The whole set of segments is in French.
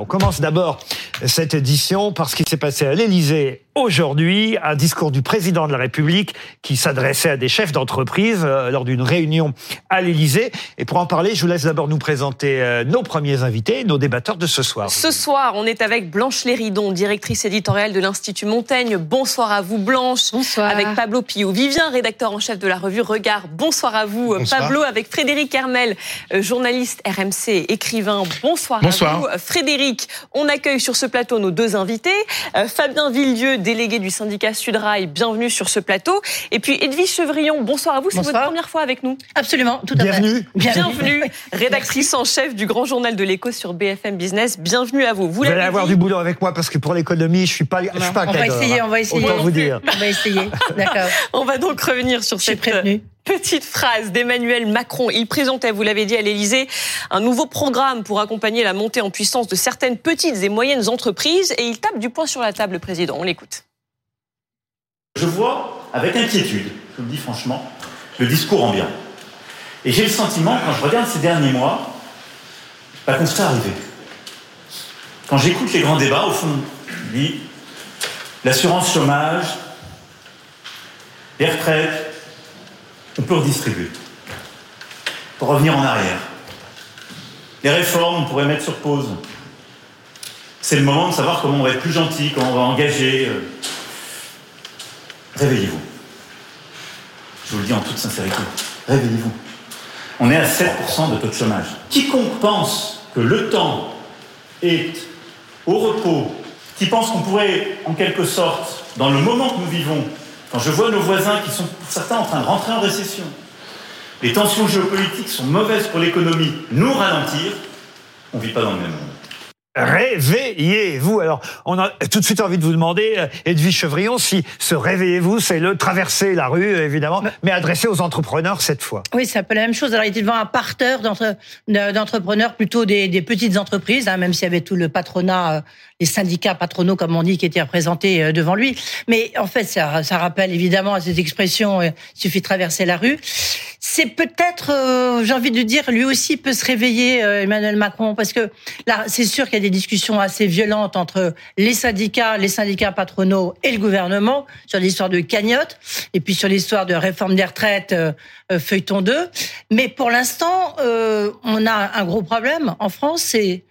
On commence d'abord cette édition par ce qui s'est passé à l'Élysée aujourd'hui, un discours du président de la République qui s'adressait à des chefs d'entreprise euh, lors d'une réunion à l'Élysée. Et pour en parler, je vous laisse d'abord nous présenter euh, nos premiers invités, nos débatteurs de ce soir. Ce soir, on est avec Blanche Léridon, directrice éditoriale de l'Institut Montaigne. Bonsoir à vous, Blanche. Bonsoir. Avec Pablo Pio-Vivien, rédacteur en chef de la revue Regard. Bonsoir à vous, Bonsoir. Pablo. Avec Frédéric Hermel, euh, journaliste RMC, écrivain. Bonsoir, Bonsoir. à vous. Frédéric, on accueille sur ce plateau nos deux invités. Euh, Fabien Villedieu, délégué du syndicat Sudrail, bienvenue sur ce plateau. Et puis Edwige Chevrillon, bonsoir à vous. C'est votre première fois avec nous. Absolument, tout à fait. Bienvenue. Bienvenue, rédactrice en chef du Grand Journal de l'Écho sur BFM Business. Bienvenue à vous. Vous Vous allez avoir dit, du boulot avec moi parce que pour l'économie, je suis pas, je suis pas on va essayer, on va essayer. Autant vous dire. On va essayer. D'accord. On va donc revenir sur Je suis cette prévenue. Petite phrase d'Emmanuel Macron. Il présentait, vous l'avez dit à l'Élysée, un nouveau programme pour accompagner la montée en puissance de certaines petites et moyennes entreprises et il tape du poing sur la table, le président. On l'écoute. Je vois avec inquiétude, je vous le dis franchement, le discours ambiant. Et j'ai le sentiment, quand je regarde ces derniers mois, qu'on se fait arriver. Quand j'écoute les grands débats, au fond, l'assurance chômage, les retraites, on peut redistribuer. Pour revenir en arrière. Les réformes, on pourrait mettre sur pause. C'est le moment de savoir comment on va être plus gentil, comment on va engager. euh, Réveillez-vous. Je vous le dis en toute sincérité. Réveillez-vous. On est à 7% de taux de chômage. Quiconque pense que le temps est au repos, qui pense qu'on pourrait, en quelque sorte, dans le moment que nous vivons, quand je vois nos voisins qui sont pour certains en train de rentrer en récession, les tensions géopolitiques sont mauvaises pour l'économie, nous ralentir, on ne vit pas dans le même monde. Réveillez-vous. Alors, on a tout de suite envie de vous demander, euh, Edwige Chevrillon, si ce réveillez-vous, c'est le traverser la rue, évidemment, mais adressé aux entrepreneurs cette fois. Oui, c'est un peu la même chose. Alors, il était devant un parterre d'entre- de- d'entrepreneurs, plutôt des, des petites entreprises, hein, même s'il y avait tout le patronat, euh, les syndicats patronaux, comme on dit, qui étaient représentés euh, devant lui. Mais en fait, ça, ça rappelle évidemment à cette expression, il suffit de traverser la rue. C'est peut-être, euh, j'ai envie de dire, lui aussi peut se réveiller, euh, Emmanuel Macron, parce que là, c'est sûr qu'il y a des discussions assez violentes entre les syndicats, les syndicats patronaux et le gouvernement sur l'histoire de cagnotte, et puis sur l'histoire de réforme des retraites, euh, euh, feuilleton 2. Mais pour l'instant, on a un gros problème en France, c'est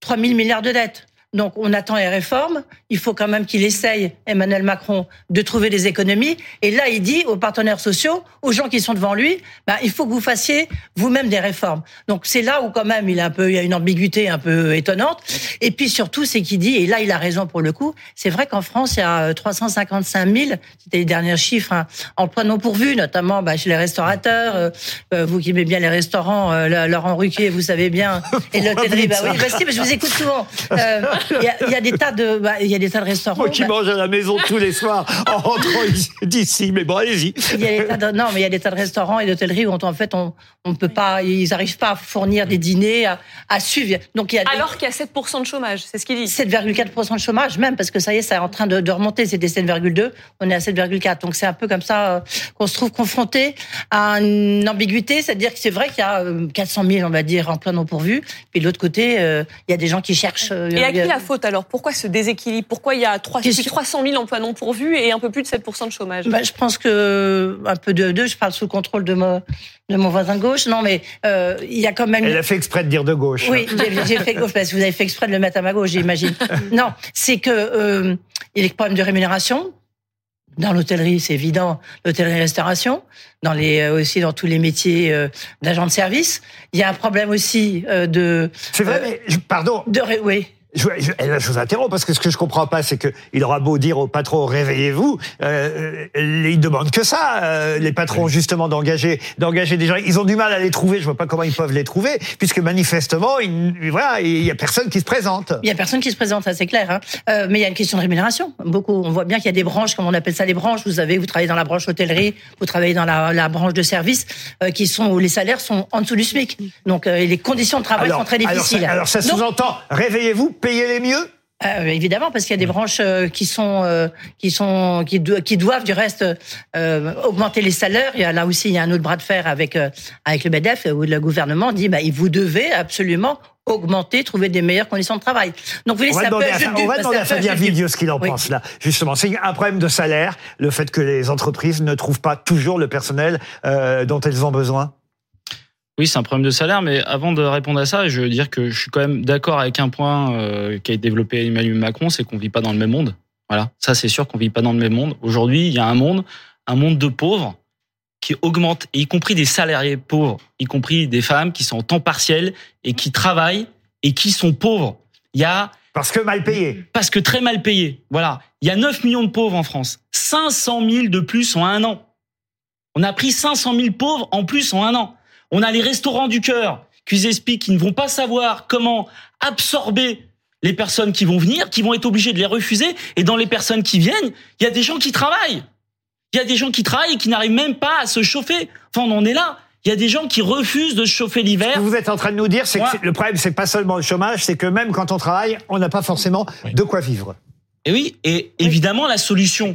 3 000 milliards de dettes. Donc on attend les réformes. Il faut quand même qu'il essaye, Emmanuel Macron, de trouver des économies. Et là, il dit aux partenaires sociaux, aux gens qui sont devant lui, bah, il faut que vous fassiez vous-même des réformes. Donc c'est là où quand même il, a un peu, il y a une ambiguïté un peu étonnante. Et puis surtout, c'est qu'il dit, et là il a raison pour le coup, c'est vrai qu'en France, il y a euh, 355 000, c'était les derniers chiffres, hein, emplois non pourvus, notamment bah, chez les restaurateurs. euh, euh, vous qui aimez bien les restaurants, euh, Laurent Ruquier, vous savez bien, et l'hôtellerie. Bah oui, bah si, mais je vous écoute souvent. Euh, Il y, a, il y a des tas de, bah, il y a des tas de restaurants. Moi qui bah, mange à la maison tous les soirs en rentrant ici- d'ici, mais bon, allez-y. il y a des tas de, non, mais il y a des tas de restaurants et d'hôtelleries où en fait on on peut pas, ils arrivent pas à fournir des dîners, à, à suivre. Donc il y a des- Alors qu'il y a 7% de chômage, c'est ce qu'il dit. 7,4% de chômage même parce que ça y est, c'est en train de, de remonter. C'était 7,2, on est à 7,4. Donc c'est un peu comme ça euh, qu'on se trouve confronté à une ambiguïté, c'est-à-dire que c'est vrai qu'il y a euh, 400 000, on va dire, emplois non pourvus. Puis de l'autre côté, euh, il y a des gens qui cherchent. euh, Et à qui euh, la faute alors Pourquoi ce déséquilibre? Pourquoi il y a 3, plus Qu'est-ce de 300 000 emplois non pourvus et un peu plus de 7% de chômage? Bah, je pense que un peu de deux. Je parle sous le contrôle de mon de mon voisin de gauche. Non, mais euh, il y a quand même. Elle a fait exprès de dire de gauche. Oui, j'ai- fait gauche parce que vous avez fait exprès de le mettre à ma gauche, j'imagine. non, c'est que euh, il y a des problèmes de rémunération. Dans l'hôtellerie, c'est évident, l'hôtellerie-restauration, dans les euh, aussi dans tous les métiers euh, d'agent de service. Il y a un problème aussi euh, de C'est vrai, euh, mais pardon, de oui. Je, je, et là, je vous interromps parce que ce que je comprends pas, c'est que il aura beau dire au patron réveillez-vous, euh, ils demandent que ça. euh, les patrons justement d'engager, d'engager des gens. Ils ont du mal à les trouver. Je vois pas comment ils peuvent les trouver, puisque manifestement, il, voilà, il y a personne qui se présente. Il y a personne qui se présente, ça c'est clair. Hein. Euh, mais il y a une question de rémunération. Beaucoup, on voit bien qu'il y a des branches, comme on appelle ça des branches. Vous avez, vous travaillez dans la branche hôtellerie, vous travaillez dans la, la branche de service, euh, qui sont où les salaires sont en dessous du SMIC. Donc euh, les conditions de travail sont très alors, difficiles. ça, alors ça sous-entend réveillez-vous, payez les mieux? Euh, évidemment, parce qu'il y a des branches euh, qui sont euh, qui sont qui, do- qui doivent du reste augmenter les salaires. Il y a là aussi il y a un autre bras de fer avec avec le Medef où le gouvernement dit bah vous devez absolument augmenter, trouver des meilleures conditions de travail. Donc vous voyez, On va demander à, on va demander Fabien. Vidio ce qu'il en Oui. pense là. Justement, c'est un problème de salaire, le fait que les entreprises ne trouvent pas toujours le personnel dont elles ont besoin. Oui, c'est un problème de salaire, mais avant de répondre à ça, je veux dire que je suis quand même d'accord avec un point euh, qui a été développé Emmanuel Macron, c'est qu'on vit pas dans le même monde. Voilà, ça c'est sûr qu'on vit pas dans le même monde. Aujourd'hui, il y a un monde, un monde de pauvres qui augmente, y compris des salariés pauvres, y compris des femmes qui sont en temps partiel et qui travaillent et qui sont pauvres. Il y a Parce que mal payé. parce que très mal payés. Voilà. Il y a 9 millions de pauvres en France. 500 000 de plus en un an. On a pris 500 000 pauvres en plus en un an. On a les restaurants du cœur qui expliquent qu'ils ne vont pas savoir comment absorber les personnes qui vont venir, qui vont être obligés de les refuser. Et dans les personnes qui viennent, il y a des gens qui travaillent. Il y a des gens qui travaillent et qui n'arrivent même pas à se chauffer. Enfin, on en est là. Il y a des gens qui refusent de se chauffer Ce l'hiver. que vous êtes en train de nous dire, c'est que le problème, c'est pas seulement le chômage, c'est que même quand on travaille, on n'a pas forcément de quoi vivre. Et oui, et évidemment, la solution,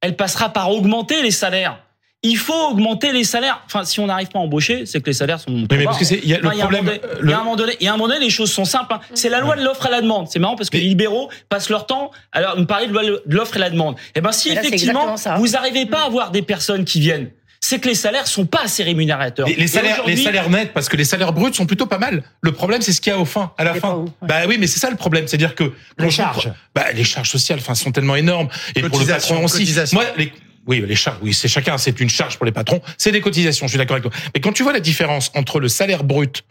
elle passera par augmenter les salaires. Il faut augmenter les salaires. Enfin, si on n'arrive pas à embaucher, c'est que les salaires sont. Oui, mais parce que c'est il y a le Enfin, problème. moment donné- Il y a un moment donné, il y a un moment donné, les choses sont simples. hein. C'est la loi de l'offre et la demande. C'est marrant parce que Mais- les libéraux passent leur temps à nous parler de loi de l'offre et la demande. Et ben, si là, effectivement vous n'arrivez pas à avoir des personnes qui viennent, c'est que les salaires sont pas assez rémunérateurs. Les, salaires, les salaires nets, parce que les salaires bruts sont plutôt pas mal. Le problème, c'est ce qu'il y a au fin, à la fin. où, ouais. Bah oui, mais c'est ça le problème, c'est-à-dire que Les charges. bah les charges sociales, enfin, sont tellement énormes. Et pour le patron aussi. cotisations. Moi, les, oui, les charges, oui, c'est chacun, c'est une charge pour les patrons. C'est des cotisations, je suis d'accord avec toi. Mais quand tu vois la différence entre le salaire brut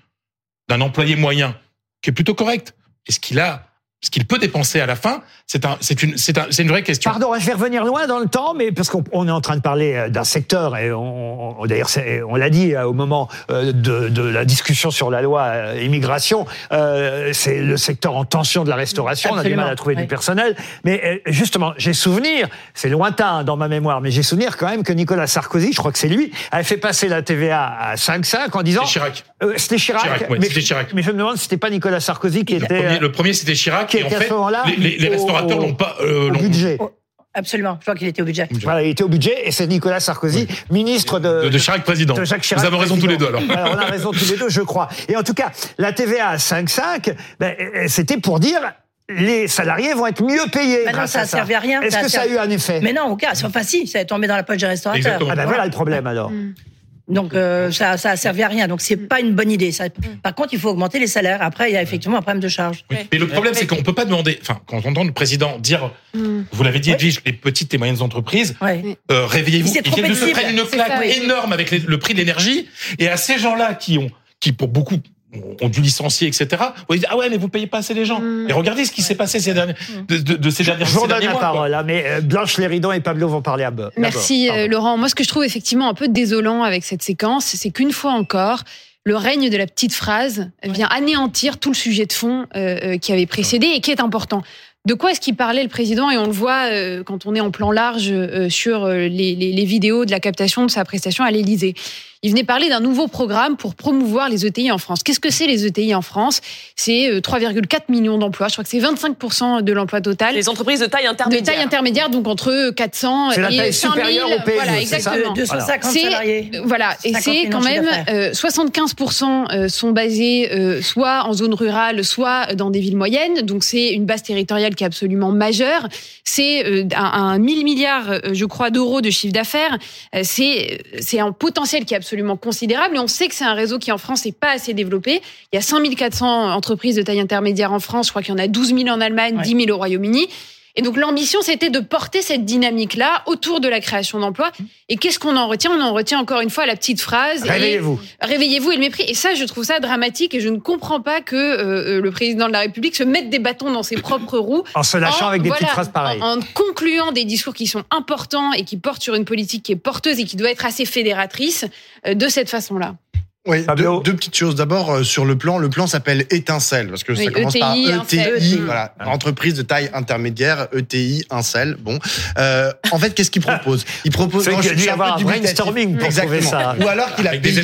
d'un employé moyen, qui est plutôt correct, et ce qu'il a, ce qu'il peut dépenser à la fin, c'est un, c'est une, c'est un, c'est une vraie question. Pardon, je vais revenir loin dans le temps, mais parce qu'on on est en train de parler euh, d'un secteur, et on, on- d'ailleurs c'est- on l'a dit euh, au moment euh, de, de la discussion sur la loi immigration, euh, c'est le secteur en tension de la restauration, on a du mal à trouver oui. du personnel. Mais justement, j'ai souvenir, c'est lointain dans ma mémoire, mais j'ai souvenir quand même que Nicolas Sarkozy, je crois que c'est lui, avait fait passer la TVA à 5,5 en disant... C'est Chirac. Euh, c'était Chirac, Chirac, ouais, mais, c'était Chirac. mais je me demande si c'était pas Nicolas Sarkozy qui Le était premier, euh, le premier, c'était Chirac, qui et en était à ce fait, moment-là les, les- les au- restaurateurs au- l'ont pas, euh, au l'ont- budget. Absolument. Je crois qu'il était au budget. Voilà, il était au budget et c'est Nicolas Sarkozy, ministre de, de, de Chirac président. de Jacques Chirac. Vous avez raison tous les deux alors. on a raison tous les deux, je crois. Et en tout cas, la TVA à 5,5, ben, euh, c'était pour dire les salariés vont être mieux payés. Ben non, grâce ça à a servi à rien, Est-ce que ça a eu un effet? Mais non, au cas, enfin si, ça est tombé dans la poche des restaurateurs. Ah ben voilà le problème alors. Donc euh, ça, ça a servi à rien. Donc c'est pas une bonne idée. Ça. Par contre, il faut augmenter les salaires. Après, il y a effectivement un problème de charge. Oui. Mais le problème, c'est qu'on peut pas demander, enfin, quand on entend le président dire, vous l'avez dit, Oui. Edwige, les petites et moyennes entreprises, euh, réveillez-vous. Ils viennent de se prendre une claque ça, énorme avec les- le prix de l'énergie. Et à ces gens-là qui ont, qui pour beaucoup ont dû licencier, etc. Vous dites, ah ouais, mais vous payez pas assez les gens. Et regardez ce qui s'est passé ces derniers, de, de, de ces dernières Je vous ces redonne derniers la mois, parole, hein, mais euh, Blanche Léridon et Pablo vont parler à. Merci Pardon. euh, Laurent. Moi, ce que je trouve effectivement un peu désolant avec cette séquence, c'est qu'une fois encore, le règne de la petite phrase vient anéantir tout le sujet de fond euh, qui avait précédé et qui est important. De quoi est-ce qu'il parlait le président? Et on le voit euh, quand on est en plan large euh, sur les, les- les vidéos de la captation de sa prestation à l'Élysée. Il venait parler d'un nouveau programme pour promouvoir les ETI en France. Qu'est-ce que c'est les ETI en France? C'est euh, 3,4 millions d'emplois. Je crois que c'est 25% de l'emploi total. Les entreprises de taille de intermédiaire. taille intermédiaire, donc entre 400 C'est la et taille 5000. supérieure au PME, Voilà, c'est ça exactement. De 250 C'est- salariés. Voilà, et 50 c'est 000 quand même d'affaires. euh, 75% euh, sont basés euh, soit en zone rurale, soit dans des villes moyennes. Donc c'est une base territoriale qui est absolument majeure. C'est euh, un, un 1000 milliards, euh, je crois, d'euros de chiffre d'affaires. Euh, c'est c'est un potentiel qui est absolument considérable. Et on sait que c'est un réseau qui en France n'est pas assez développé. Il y a 5400 entreprises de taille intermédiaire en France. Je crois qu'il y en a 12 000 en Allemagne, Ouais. 10 000 au Royaume-Uni. Et donc l'ambition, c'était de porter cette dynamique-là autour de la création d'emplois. Et qu'est-ce qu'on en retient? On en retient encore une fois la petite phrase. Réveillez-vous. Réveillez-vous et le mépris. Et ça, je trouve ça dramatique et je ne comprends pas que euh, euh, le président de la République se mette des bâtons dans ses propres roues. En se lâchant en- avec des voilà, petites phrases pareilles. En, en concluant des discours qui sont importants et qui portent sur une politique qui est porteuse et qui doit être assez fédératrice euh, de cette façon-là. Oui, deux, Fabio deux petites choses. D'abord, euh, sur le plan, le plan s'appelle Étincelle, parce que Oui, ça commence par ETI, ETI, Incel. voilà, entreprise de taille intermédiaire, ETI, Incel. Bon, euh, en fait, qu'est-ce qu'il propose? Il propose. Y a dû avoir un brainstorming pour trouver Exactement. ça. Ou alors qu'il a Avec payé.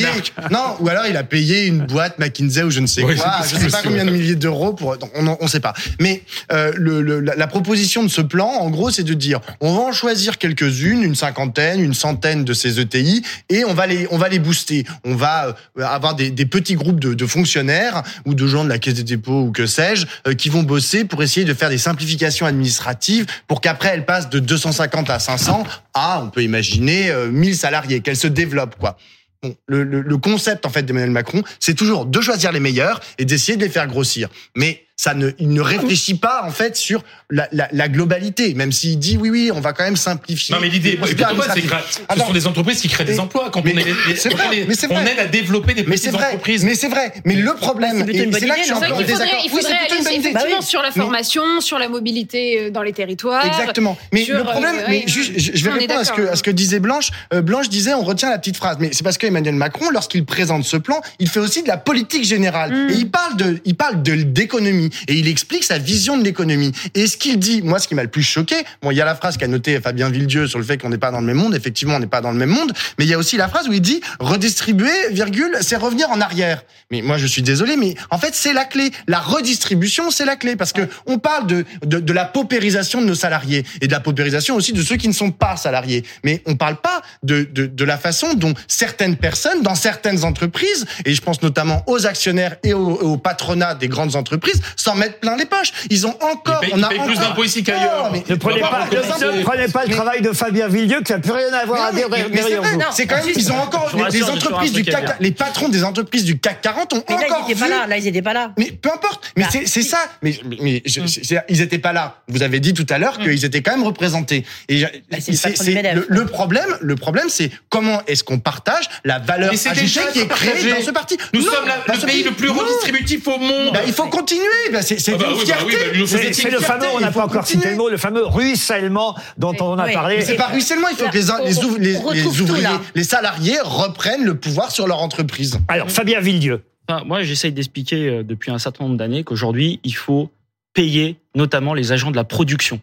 Non, ou alors il a payé une boîte McKinsey ou je ne sais Oui, quoi, je ne sais pas combien de milliers d'euros pour. donc, On ne sait pas. Mais euh, le, le- la, la proposition de ce plan, en gros, c'est de dire on va en choisir quelques-unes, une cinquantaine, une centaine de ces ETI, et on va les on va les booster. On va euh, avoir des, petits groupes de, fonctionnaires ou de gens de la caisse des dépôts ou que sais-je euh, qui vont bosser pour essayer de faire des simplifications administratives pour qu'après elles passent de 250 à 500 à on peut imaginer euh, 1000 salariés, qu'elles se développent quoi. Bon, le concept en fait d'Emmanuel Macron, c'est toujours de choisir les meilleurs et d'essayer de les faire grossir. Mais ça ne, il ne réfléchit pas en fait sur la, la, la globalité, même s'il dit oui oui, on va quand même simplifier. Non mais l'idée, c'est que ce sont des entreprises qui créent des emplois. Quand mais- on, est, vrai, on est- mais c'est on vrai. aide à développer des mais c'est petites vrai, entreprises. mais c'est vrai. Mais le problème, C'est là que je suis désaccord. il faudrait aller effectivement sur la formation, sur la mobilité euh, dans les territoires. Exactement. Mais sur, le problème, euh, mais ouais, juste, ouais. je je vais répondre à ce que, d'accord. à ce que disait Blanche. Euh, Blanche disait, on retient la petite phrase. Mais c'est parce qu'Emmanuel Macron, lorsqu'il présente ce plan, il fait aussi de la politique générale. Mm. Et il parle de, il parle de, d'économie. Et il explique sa vision de l'économie. Et ce qu'il dit, moi, ce qui m'a le plus choqué, bon, il y a la phrase qu'a noté Fabien Villedieu sur le fait qu'on n'est pas dans le même monde. Effectivement, on n'est pas dans le même monde. Mais il y a aussi la phrase où il dit, redistribuer, virgule, c'est revenir en arrière. Mais moi, je suis désolé, mais en fait, c'est la clé. La redistribution, c'est la clé. Parce que on parle de, de, de la paupérisation de nos salariés et de la paupérisation aussi de ceux qui ne sont pas salariés. Mais on parle pas de, de, de la façon dont certaines personnes, dans certaines entreprises, et je pense notamment aux actionnaires et au, au patronat des grandes entreprises, s'en mettent plein les poches. Ils ont encore, Ils payent- on ils a plus encore- d'impôts ici qu'ailleurs. Ne prenez pas, ne prenez pas le travail de Fabien Villedieu qui n'a plus rien à voir à Mais dire non, mais- mais c'est quand même, ils ont encore, les, entreprises du à CAC, dire. les patrons des entreprises du CAC 40 ont Mais là, ils encore n'étaient pas là. Là, ils n'étaient pas là. mais peu importe. Mais c'est c'est ça. Mais, Mm. ils étaient pas là. Vous avez dit tout à l'heure qu'ils étaient quand même représentés. Et Bah, le problème, le problème, c'est comment est-ce qu'on partage la valeur déjà qui est créée dans ce parti. Nous sommes le pays le plus redistributif au monde. Bah, il faut continuer. Bah, c'est c'est Ah bah une oui, bah fierté. oui, bah, l'Union C'est soviétique, c'est le fameux, on n'a pas encore cité le mot, le fameux ruissellement dont on a Oui. parlé. Mais C'est pas ruissellement, il faut Là, que les, on- les, ouv- les- on les retrouve tout, ouvriers, là. les salariés reprennent le pouvoir sur leur entreprise. Alors, Fabien Villedieu. Enfin, moi, j'essaye d'expliquer euh, depuis un certain nombre d'années qu'aujourd'hui, il faut payer notamment les agents de la production.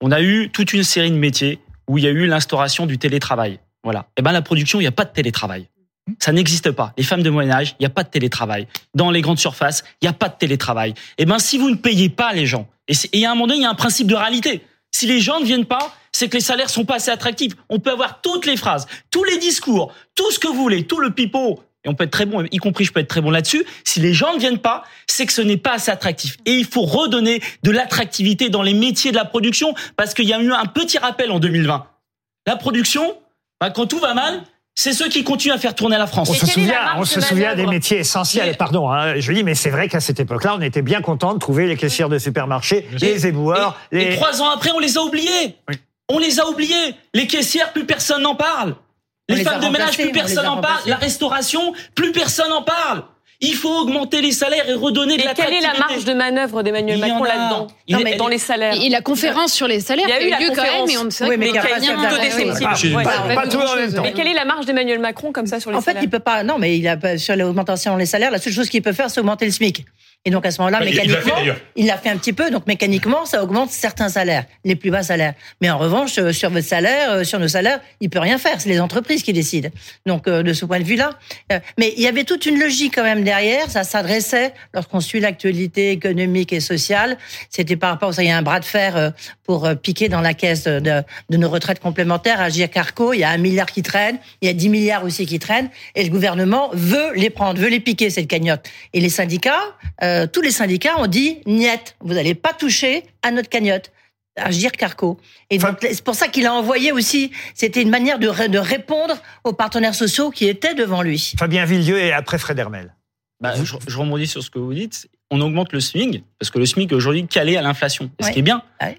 On a eu toute une série de métiers où il y a eu l'instauration du télétravail. Voilà. Et ben la production, il n'y a pas de télétravail. Ça n'existe pas. Les femmes de moyen âge, il n'y a pas de télétravail. Dans les grandes surfaces, il n'y a pas de télétravail. Et ben si vous ne payez pas les gens, et à un moment donné, il y a un principe de réalité. Si les gens ne viennent pas, c'est que les salaires sont pas assez attractifs. On peut avoir toutes les phrases, tous les discours, tout ce que vous voulez, tout le pipeau. Et on peut être très bon, y compris je peux être très bon là-dessus. Si les gens ne viennent pas, c'est que ce n'est pas assez attractif. Et il faut redonner de l'attractivité dans les métiers de la production parce qu'il y a eu un petit rappel en 2020. La production, bah, quand tout va mal, c'est ceux qui continuent à faire tourner la France. On Et se souvient, marge on de se souvient des métiers essentiels. Mais- Pardon, hein, je dis, mais c'est vrai qu'à cette époque-là, on était bien content de trouver les caissières de supermarché, les éboueurs, Et, les. et trois ans après, on les a oubliés. Oui. On les a oubliés. Les caissières, plus personne n'en parle. On Les femmes de ménage, plus personne n'en parle. La restauration, plus personne n'en parle. Il faut augmenter les salaires et redonner de Et quelle est la marge de manœuvre d'Emmanuel Macron a. là-dedans Dans les salaires. Et la conférence sur les salaires Il y a eu eu la lieu quand même, conférence. mais on ne sait Oui, pas mais qu'il il y a y pas tout en même temps. Mais quelle est la marge d'Emmanuel Macron comme ça sur les En fait, salaires il peut pas. Non, mais il a pas- sur l'augmentation des salaires, la seule chose qu'il peut faire, c'est augmenter le SMIC. Et donc à ce moment-là, Bah, il- il l'a fait, mécaniquement, il l'a fait un petit peu. Donc mécaniquement, ça augmente certains salaires, les plus bas salaires. Mais en revanche, euh, sur votre salaire, euh, sur nos salaires, il peut rien faire. C'est les entreprises qui décident. Donc euh, de ce point de vue-là, mais il y avait toute une logique quand même derrière. Ça s'adressait lorsqu'on suit l'actualité économique et sociale. C'était par rapport, ça, il y a un bras de fer pour piquer dans la caisse de, de nos retraites complémentaires. Agir Carco, il y a un milliard qui traîne, il y a 10 milliards aussi qui traînent, et le gouvernement veut les prendre, veut les piquer cette cagnotte. Et les syndicats, euh, tous les syndicats ont dit niet, vous n'allez pas toucher à notre cagnotte. Agir Carco. Et donc, c'est pour ça qu'il a envoyé aussi, c'était une manière de, ré- de répondre aux partenaires sociaux qui étaient devant lui. Fabien Villedieu et après Fred Hermel. Bah, je, je rebondis sur ce que vous dites. On augmente le SMIC, parce que le SMIC est aujourd'hui calé à l'inflation. Et Ce Ouais. qui est bien. Ouais.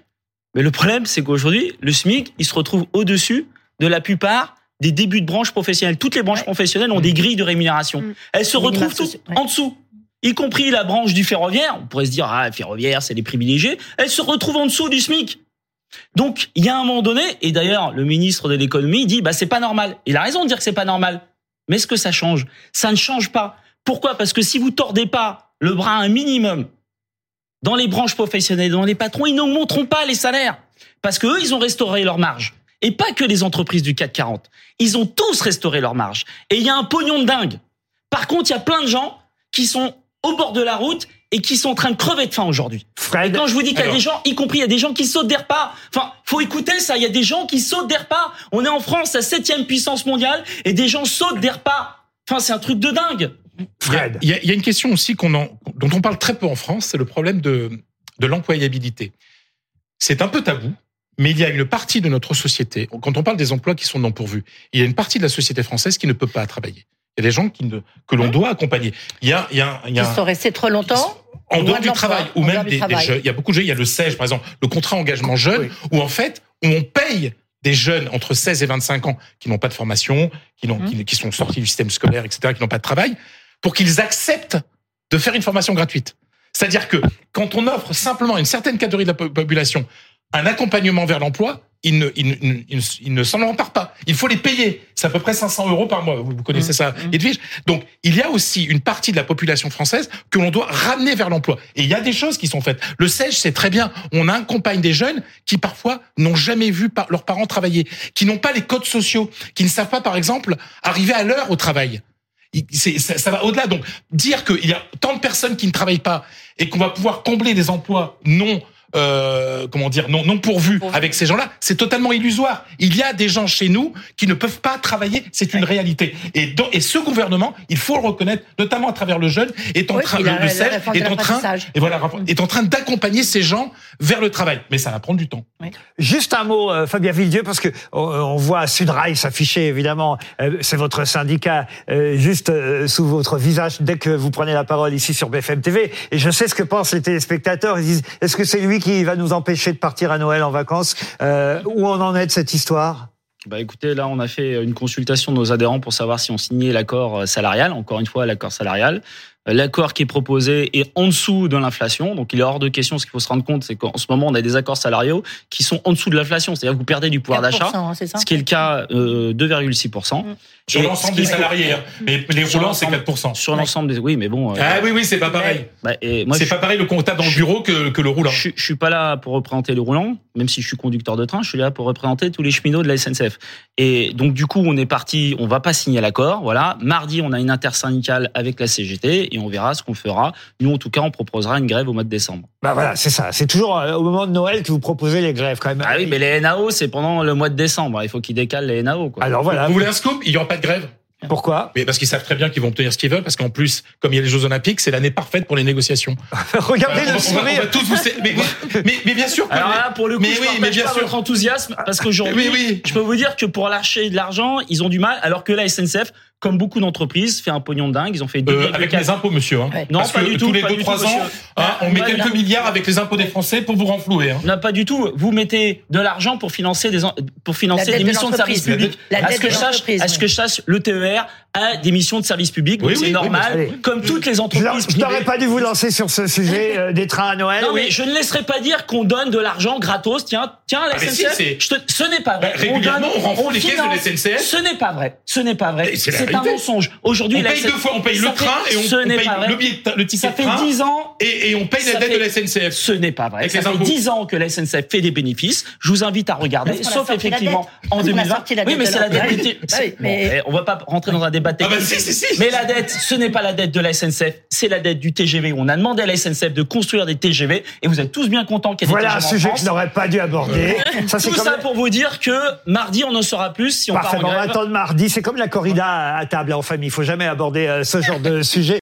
Mais le problème, c'est qu'aujourd'hui, le SMIC, il se retrouve au-dessus de la plupart des débuts de branches professionnelles. Toutes les branches Ouais. professionnelles ont des grilles de rémunération. Mm. Elles se retrouvent toutes ouais. en dessous. Y compris la branche du ferroviaire. On pourrait se dire, ah, ferroviaire, c'est les privilégiés. Elles se retrouvent en dessous du SMIC. Donc, il y a un moment donné, et d'ailleurs, le ministre de l'économie dit, bah, c'est pas normal. Il a raison de dire que c'est pas normal. Mais est-ce que ça change? Ça ne change pas. Pourquoi? Parce que si vous tordez pas le bras un minimum dans les branches professionnelles, dans les patrons, ils n'augmenteront pas les salaires. Parce que eux, ils ont restauré leur marge. Et pas que les entreprises du CAC 40. Ils ont tous restauré leur marge. Et il y a un pognon de dingue. Par contre, il y a plein de gens qui sont au bord de la route et qui sont en train de crever de faim aujourd'hui. Et Fred, quand je vous dis qu'il y a Alors. des gens, y compris il y a des gens qui sautent des repas. Enfin, faut écouter ça. Il y a des gens qui sautent des repas. On est en France, la septième puissance mondiale, et des gens sautent des repas. Enfin, c'est un truc de dingue. Fred. Il y, a, il y a une question aussi qu'on en, dont on parle très peu en France, c'est le problème de, de l'employabilité. C'est un peu tabou, mais il y a une partie de notre société, quand on parle des emplois qui sont non pourvus, il y a une partie de la société française qui ne peut pas travailler. Il y a des gens qui ne, que l'on doit accompagner. Il y a, il y a, il y Ils a sont restés trop longtemps. en dehors de du travail ou même des, des jeunes. Il y a beaucoup de jeunes. Il y a le SEJ, par exemple, le contrat engagement jeune, Oui. où en fait, où on paye des jeunes entre 16 et 25 ans qui n'ont pas de formation, qui, n'ont, Mmh. qui, qui sont sortis du système scolaire, etc., qui n'ont pas de travail, pour qu'ils acceptent de faire une formation gratuite. C'est-à-dire que quand on offre simplement à une certaine catégorie de la po- population un accompagnement vers l'emploi, ils ne, ils, ne- ils ne- ils ne s'en emparent pas. Il faut les payer. C'est à peu près 500 euros par mois. Vous, connaissez ça, Edwige. Donc, il y a aussi une partie de la population française que l'on doit ramener vers l'emploi. Et il y a des choses qui sont faites. Le SEJ, c'est très bien. On accompagne des jeunes qui, parfois, n'ont jamais vu par- leurs parents travailler, qui n'ont pas les codes sociaux, qui ne savent pas, par exemple, arriver à l'heure au travail. Ça, ça va au-delà. Donc, dire qu'il y a tant de personnes qui ne travaillent pas et qu'on va pouvoir combler des emplois non euh, comment dire non non pourvus Pourvus. avec ces gens-là, c'est totalement illusoire. Il y a des gens chez nous qui ne peuvent pas travailler, c'est une réalité. Et, dans- et ce gouvernement, il faut le reconnaître, notamment à travers le jeune, est en Oui, train le, est en train et voilà est en train d'accompagner ces gens vers le travail. Mais ça va prendre du temps. Juste un mot, euh, Fabien Villedieu, parce que on, on voit Sudrail s'afficher, évidemment. Euh, c'est votre syndicat euh, juste euh, sous votre visage dès que vous prenez la parole ici sur BFM TV. Et je sais ce que pensent les téléspectateurs. Ils disent est-ce que c'est lui qui va nous empêcher de partir à Noël en vacances euh, Où on en est de cette histoire? Bah écoutez, là on a fait une consultation de nos adhérents pour savoir si on signait l'accord euh, salarial. Encore une fois, l'accord salarial. L'accord qui est proposé est en dessous de l'inflation, donc il est hors de question. Ce qu'il faut se rendre compte, c'est qu'en ce moment on a des accords salariaux qui sont en dessous de l'inflation, c'est-à-dire que vous perdez du pouvoir 4%, d'achat, c'est ça ce qui est le cas euh, 2,6%. Sur Et l'ensemble des salariés, hein. mais les Sur roulants c'est l'ensemble- 4%. Sur l'ensemble des, oui, mais bon. euh, Ah oui oui c'est pas pareil. bah, et moi, C'est pas pareil le comptable dans le bureau que, que le roulant. Je, je suis pas là pour représenter le roulant, même si je suis conducteur de train, je suis là pour représenter tous les cheminots de la SNCF. Et donc du coup, on est parti, on va pas signer l'accord, voilà. Mardi, on a une intersyndicale avec la CGT et on verra ce qu'on fera. Nous, en tout cas, on proposera une grève au mois de décembre. Bah voilà, c'est ça. C'est toujours euh, au moment de Noël que vous proposez les grèves, quand même. Ah oui, mais les NAO, c'est pendant le mois de décembre. Il faut qu'ils décalent les NAO, quoi. Alors voilà. Vous voulez un scoop Il y aura pas de grève. Pourquoi? Mais parce qu'ils savent très bien qu'ils vont obtenir ce qu'ils veulent, parce qu'en plus, comme il y a les Jeux Olympiques, c'est l'année parfaite pour les négociations. Regardez on, va, le on va- on va sourire. tous vous... mais, mais, mais bien sûr. Alors là, pour le coup, Mais je oui, mais bien pas sûr. votre enthousiasme parce qu'aujourd'hui, Oui, oui. je peux vous dire que pour lâcher de l'argent, ils ont du mal, alors que la SNCF, comme beaucoup d'entreprises, fait un pognon de dingue. Ils ont fait Euh, 2,4 avec les impôts, monsieur. Hein. Ouais. Non, Parce pas que du tout, tous les tout, 2-3 ans, hein, on met quelques là- milliards avec les impôts des Français pour vous renflouer. Hein. Non, pas du tout. Vous mettez de l'argent pour financer des pour financer des de missions de service l'entreprise. public. La à dette ce que de je sache, l'entreprise, à ce que je sache, le TER a des missions de service public, donc Oui, c'est oui, oui, normal. comme toutes les entreprises je n'aurais pas dû vous lancer sur ce sujet euh, des trains à Noël. Non, mais je ne laisserai pas dire qu'on donne de l'argent gratos. Tiens, tiens, la Ah, SNCF. ce n'est pas vrai. Bah, régulièrement, on renfloue les caisses de la. SNCF. Ce n'est pas vrai. Ce n'est pas vrai. C'est un mensonge. Aujourd'hui, On paye SNCF deux fois, on paye le ça fait- train et on, paye le, billet, de- le ticket Ça de fait train 10 ans et, on paye la Ça dette fait- de la SNCF. Ce n'est pas vrai. Ça fait impôts. 10 ans que la SNCF fait des bénéfices. Je vous invite à regarder, sauf effectivement en Parce qu'on a 2020. sorti la Oui, mais c'est la dette. Bah eh, on va pas rentrer dans un débat Ah bah technique. si, si, si. Mais la dette, ce n'est pas la dette de la SNCF, c'est la dette du TGV. On a demandé à la SNCF de construire des TGV et vous êtes tous bien contents qu'il y ait des Voilà un sujet que je n'aurais pas dû aborder. Ça, c'est Tout ça pour vous dire que mardi, on en saura plus si on Parfait, part en on va attendre mardi. C'est comme la corrida à table en famille. Il faut jamais aborder euh, ce genre de sujet.